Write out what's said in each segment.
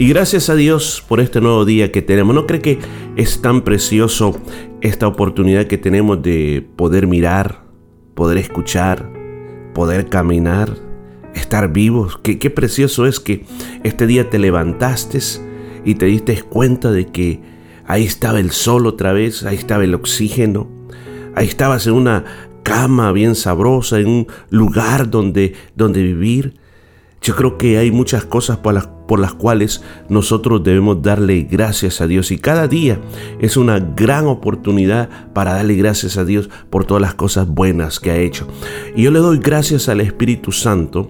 Y gracias a Dios por este nuevo día que tenemos. ¿No cree que es tan precioso esta oportunidad que tenemos de poder mirar, poder escuchar, poder caminar, estar vivos? Qué, precioso es que este día te levantaste y te diste cuenta de que ahí estaba el sol otra vez, ahí estaba el oxígeno, ahí estabas en una cama bien sabrosa, en un lugar donde, donde vivir. Yo creo que hay muchas cosas por las por las cuales nosotros debemos darle gracias a Dios. Y cada día es una gran oportunidad para darle gracias a Dios por todas las cosas buenas que ha hecho. Y yo le doy gracias al Espíritu Santo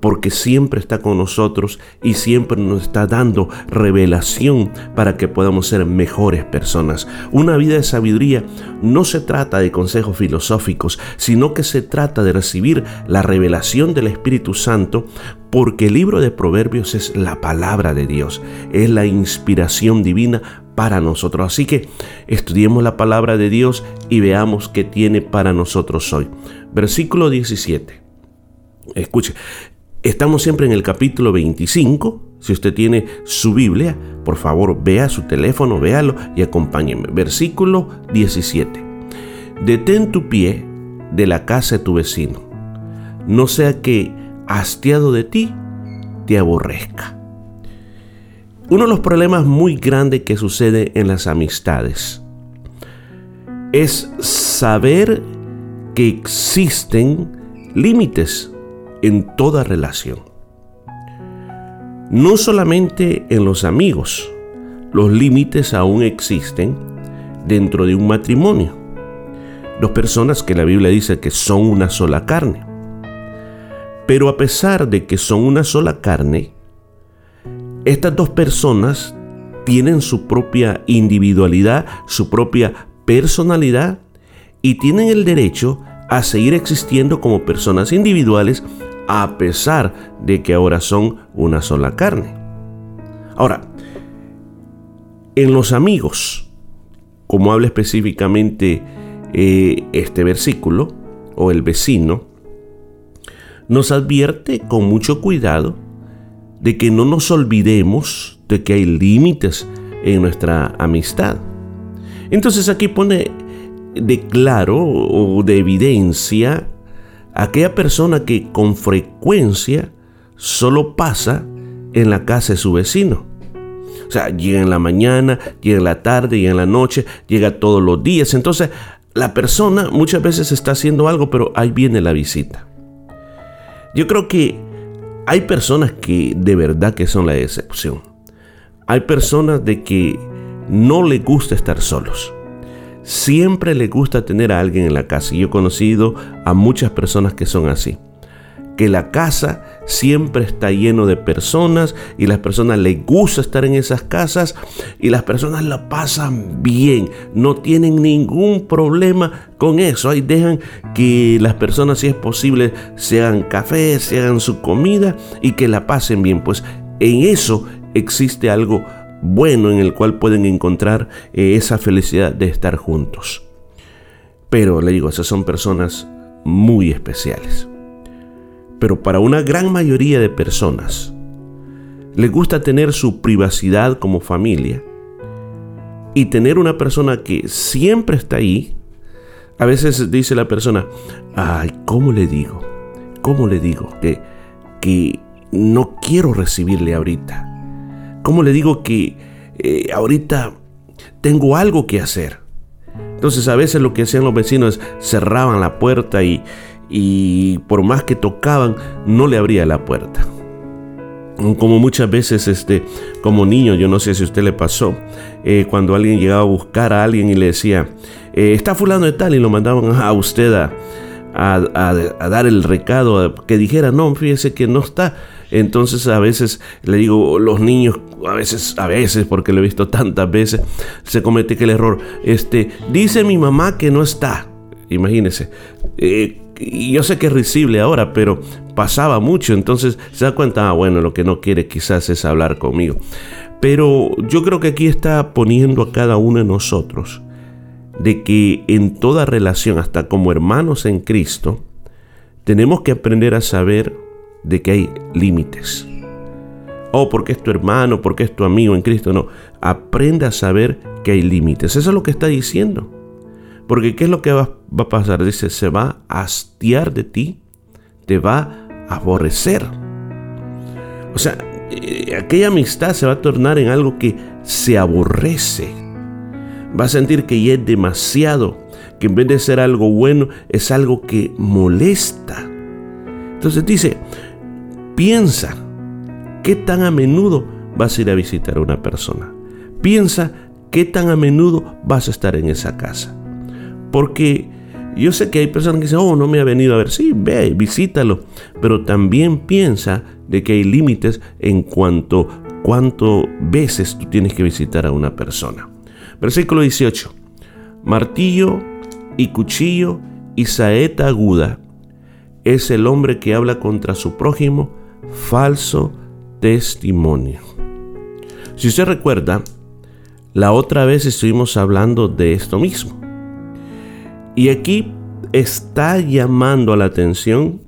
porque siempre está con nosotros y siempre nos está dando revelación para que podamos ser mejores personas. Una vida de sabiduría no se trata de consejos filosóficos, sino que se trata de recibir la revelación del Espíritu Santo porque el libro de Proverbios es la palabra de Dios, es la inspiración divina para nosotros. Así que estudiemos la palabra de Dios y veamos qué tiene para nosotros hoy. Versículo 17. Escuche, Estamos siempre en el capítulo 25. Si usted tiene su Biblia, por favor vea su teléfono, véalo y acompáñeme. Versículo 17. Detén tu pie de la casa de tu vecino, no sea que, hastiado de ti, te aborrezca. Uno de los problemas muy grandes que sucede en las amistades es saber que existen límites en toda relación. No solamente en los amigos, los límites aún existen dentro de un matrimonio. Dos personas que la Biblia dice que son una sola carne. Pero a pesar de que son una sola carne, estas dos personas tienen su propia individualidad, su propia personalidad y tienen el derecho a seguir existiendo como personas individuales a pesar de que ahora son una sola carne. Ahora, en los amigos, como habla específicamente eh, este versículo, o el vecino, nos advierte con mucho cuidado de que no nos olvidemos de que hay límites en nuestra amistad. Entonces aquí pone de claro o de evidencia aquella persona que con frecuencia solo pasa en la casa de su vecino. O sea, llega en la mañana, llega en la tarde, llega en la noche, llega todos los días. Entonces, la persona muchas veces está haciendo algo, pero ahí viene la visita. Yo creo que hay personas que de verdad que son la excepción. Hay personas de que no les gusta estar solos siempre le gusta tener a alguien en la casa. Y yo he conocido a muchas personas que son así. Que la casa siempre está lleno de personas y las personas les gusta estar en esas casas y las personas la pasan bien, no tienen ningún problema con eso. Ahí dejan que las personas, si es posible, se hagan café, se hagan su comida y que la pasen bien. Pues en eso existe algo bueno en el cual pueden encontrar eh, esa felicidad de estar juntos. Pero le digo, esas son personas muy especiales. Pero para una gran mayoría de personas, les gusta tener su privacidad como familia y tener una persona que siempre está ahí. A veces dice la persona, ay, ¿cómo le digo? ¿Cómo le digo que, que no quiero recibirle ahorita? ¿Cómo le digo que eh, ahorita tengo algo que hacer? Entonces a veces lo que hacían los vecinos es cerraban la puerta y, y por más que tocaban no le abría la puerta. Como muchas veces, este, como niño, yo no sé si a usted le pasó, eh, cuando alguien llegaba a buscar a alguien y le decía, eh, está fulano de tal, y lo mandaban a usted a, a, dar el recado, que dijera, no, fíjese que no está. Entonces a veces le digo, los niños, a veces, a veces, porque lo he visto tantas veces, se comete que el error, este, dice mi mamá que no está. Imagínese. Eh, y yo sé que es risible ahora, pero pasaba mucho, entonces se da cuenta, ah, bueno, lo que no quiere quizás es hablar conmigo. Pero yo creo que aquí está poniendo a cada uno de nosotros de que en toda relación, hasta como hermanos en Cristo, tenemos que aprender a saber de que hay límites. Oh, porque es tu hermano, porque es tu amigo en Cristo. No, aprenda a saber que hay límites. Eso es lo que está diciendo. Porque ¿qué es lo que va, va a pasar? Dice, se va a hastiar de ti, te va a aborrecer. O sea, eh, aquella amistad se va a tornar en algo que se aborrece va a sentir que ya es demasiado, que en vez de ser algo bueno es algo que molesta. Entonces dice, piensa, ¿qué tan a menudo vas a ir a visitar a una persona? Piensa, ¿qué tan a menudo vas a estar en esa casa? Porque yo sé que hay personas que dicen, oh, no me ha venido a ver. Sí, ve, visítalo. Pero también piensa de que hay límites en cuanto cuánto veces tú tienes que visitar a una persona. Versículo 18. Martillo y cuchillo y saeta aguda es el hombre que habla contra su prójimo, falso testimonio. Si usted recuerda, la otra vez estuvimos hablando de esto mismo. Y aquí está llamando a la atención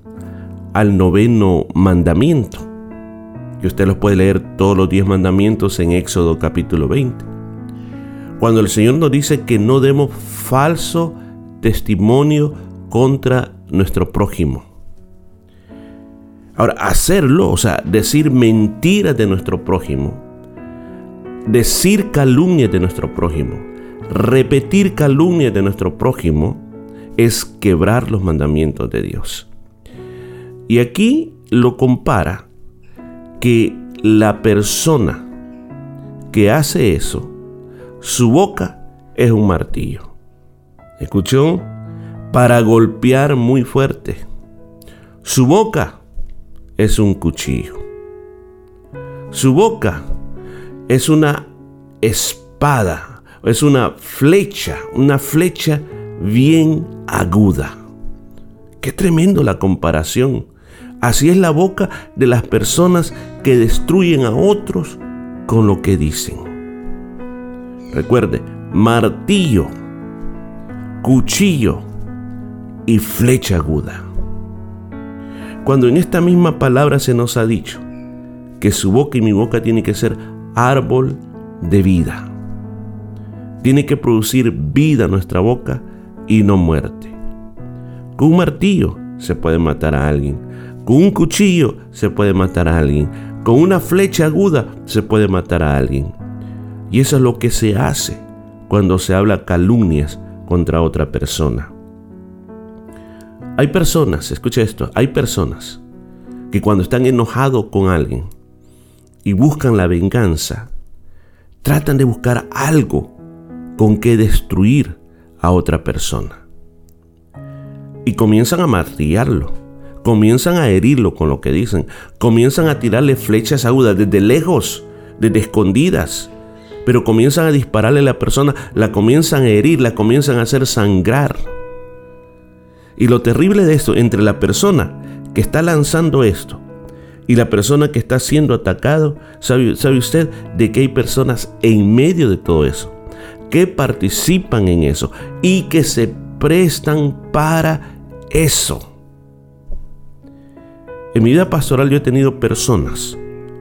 al noveno mandamiento, que usted los puede leer todos los diez mandamientos en Éxodo capítulo 20 cuando el Señor nos dice que no demos falso testimonio contra nuestro prójimo. Ahora, hacerlo, o sea, decir mentiras de nuestro prójimo, decir calumnias de nuestro prójimo, repetir calumnias de nuestro prójimo, es quebrar los mandamientos de Dios. Y aquí lo compara que la persona que hace eso su boca es un martillo. ¿Escuchó? Para golpear muy fuerte. Su boca es un cuchillo. Su boca es una espada, es una flecha, una flecha bien aguda. Qué tremendo la comparación. Así es la boca de las personas que destruyen a otros con lo que dicen. Recuerde, martillo, cuchillo y flecha aguda. Cuando en esta misma palabra se nos ha dicho que su boca y mi boca tiene que ser árbol de vida. Tiene que producir vida nuestra boca y no muerte. Con un martillo se puede matar a alguien. Con un cuchillo se puede matar a alguien. Con una flecha aguda se puede matar a alguien. Y eso es lo que se hace cuando se habla calumnias contra otra persona. Hay personas, escucha esto, hay personas que cuando están enojados con alguien y buscan la venganza, tratan de buscar algo con que destruir a otra persona. Y comienzan a martillarlo, comienzan a herirlo con lo que dicen, comienzan a tirarle flechas agudas desde lejos, desde escondidas, pero comienzan a dispararle a la persona, la comienzan a herir, la comienzan a hacer sangrar. Y lo terrible de esto, entre la persona que está lanzando esto y la persona que está siendo atacado, ¿sabe, sabe usted de que hay personas en medio de todo eso, que participan en eso y que se prestan para eso? En mi vida pastoral yo he tenido personas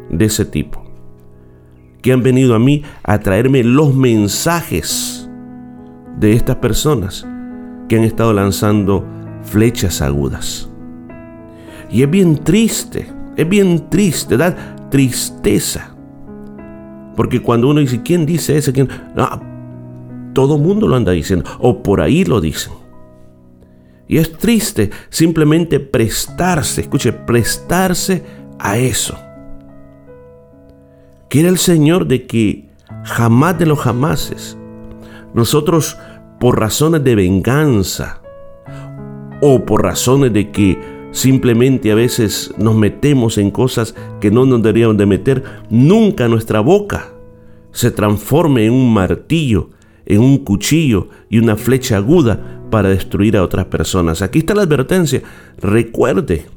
de ese tipo que han venido a mí a traerme los mensajes de estas personas que han estado lanzando flechas agudas. Y es bien triste, es bien triste, da tristeza. Porque cuando uno dice, ¿quién dice eso? ¿Quién? No, todo mundo lo anda diciendo, o por ahí lo dicen. Y es triste simplemente prestarse, escuche, prestarse a eso. Quiere el Señor de que jamás de los jamases nosotros por razones de venganza o por razones de que simplemente a veces nos metemos en cosas que no nos deberíamos de meter, nunca nuestra boca se transforme en un martillo, en un cuchillo y una flecha aguda para destruir a otras personas. Aquí está la advertencia. Recuerde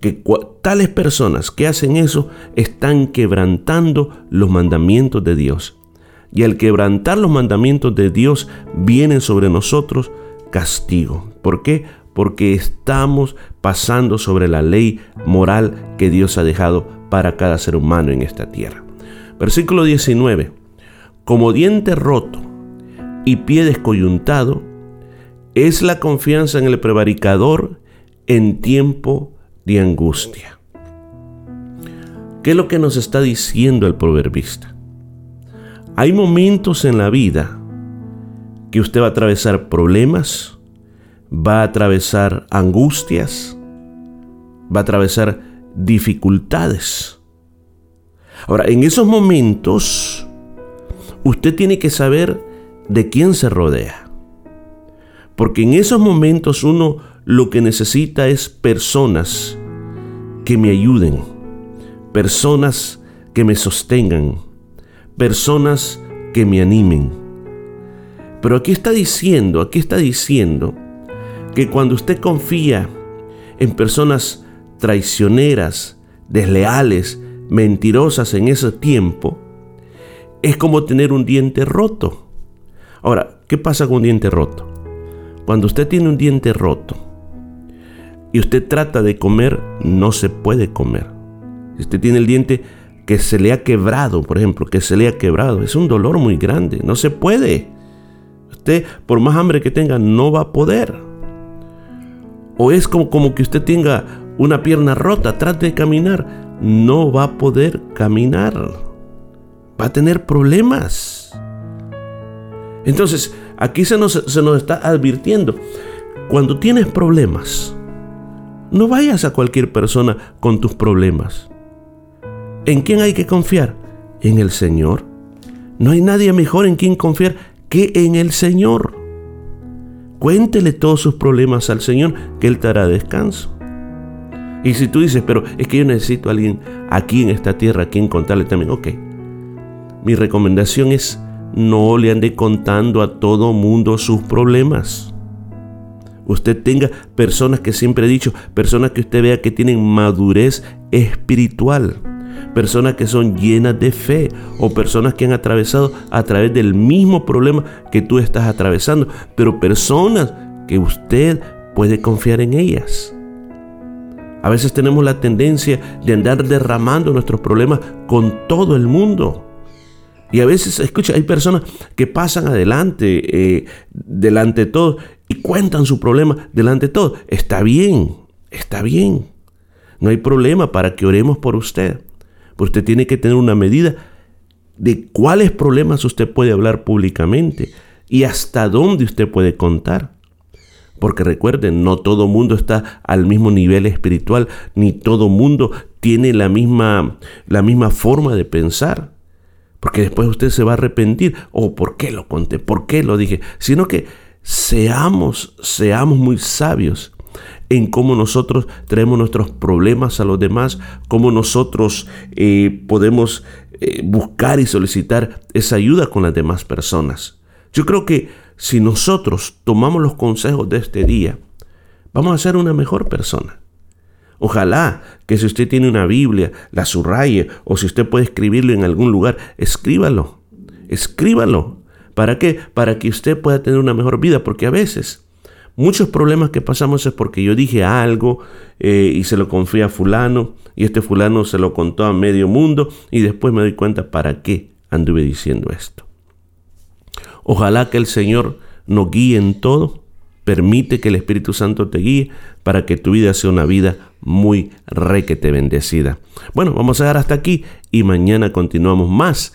que tales personas que hacen eso están quebrantando los mandamientos de Dios. Y al quebrantar los mandamientos de Dios vienen sobre nosotros castigo. ¿Por qué? Porque estamos pasando sobre la ley moral que Dios ha dejado para cada ser humano en esta tierra. Versículo 19. Como diente roto y pie descoyuntado, es la confianza en el prevaricador en tiempo de angustia. ¿Qué es lo que nos está diciendo el proverbista? Hay momentos en la vida que usted va a atravesar problemas, va a atravesar angustias, va a atravesar dificultades. Ahora, en esos momentos, usted tiene que saber de quién se rodea. Porque en esos momentos uno lo que necesita es personas que me ayuden, personas que me sostengan, personas que me animen. Pero aquí está diciendo, aquí está diciendo que cuando usted confía en personas traicioneras, desleales, mentirosas en ese tiempo, es como tener un diente roto. Ahora, ¿qué pasa con un diente roto? Cuando usted tiene un diente roto y usted trata de comer, no se puede comer. Si usted tiene el diente que se le ha quebrado, por ejemplo, que se le ha quebrado, es un dolor muy grande, no se puede. Usted, por más hambre que tenga, no va a poder. O es como, como que usted tenga una pierna rota, trate de caminar, no va a poder caminar. Va a tener problemas. Entonces, aquí se nos, se nos está advirtiendo, cuando tienes problemas, no vayas a cualquier persona con tus problemas. ¿En quién hay que confiar? En el Señor. No hay nadie mejor en quien confiar que en el Señor. Cuéntele todos sus problemas al Señor, que Él te hará descanso. Y si tú dices, pero es que yo necesito a alguien aquí en esta tierra a quien contarle también, ok. Mi recomendación es no le ande contando a todo mundo sus problemas. Usted tenga personas que siempre he dicho, personas que usted vea que tienen madurez espiritual, personas que son llenas de fe o personas que han atravesado a través del mismo problema que tú estás atravesando, pero personas que usted puede confiar en ellas. A veces tenemos la tendencia de andar derramando nuestros problemas con todo el mundo. Y a veces, escucha, hay personas que pasan adelante, eh, delante de todo, y cuentan su problema delante de todo. Está bien, está bien. No hay problema para que oremos por usted. Pero usted tiene que tener una medida de cuáles problemas usted puede hablar públicamente y hasta dónde usted puede contar. Porque recuerden, no todo mundo está al mismo nivel espiritual, ni todo mundo tiene la misma, la misma forma de pensar. Porque después usted se va a arrepentir. ¿O oh, por qué lo conté? ¿Por qué lo dije? Sino que seamos, seamos muy sabios en cómo nosotros traemos nuestros problemas a los demás, cómo nosotros eh, podemos eh, buscar y solicitar esa ayuda con las demás personas. Yo creo que si nosotros tomamos los consejos de este día, vamos a ser una mejor persona. Ojalá que si usted tiene una Biblia, la subraye o si usted puede escribirlo en algún lugar, escríbalo. Escríbalo. ¿Para qué? Para que usted pueda tener una mejor vida, porque a veces muchos problemas que pasamos es porque yo dije algo eh, y se lo confié a fulano y este fulano se lo contó a medio mundo y después me doy cuenta para qué anduve diciendo esto. Ojalá que el Señor nos guíe en todo, permite que el Espíritu Santo te guíe para que tu vida sea una vida muy requete bendecida. Bueno, vamos a dar hasta aquí y mañana continuamos más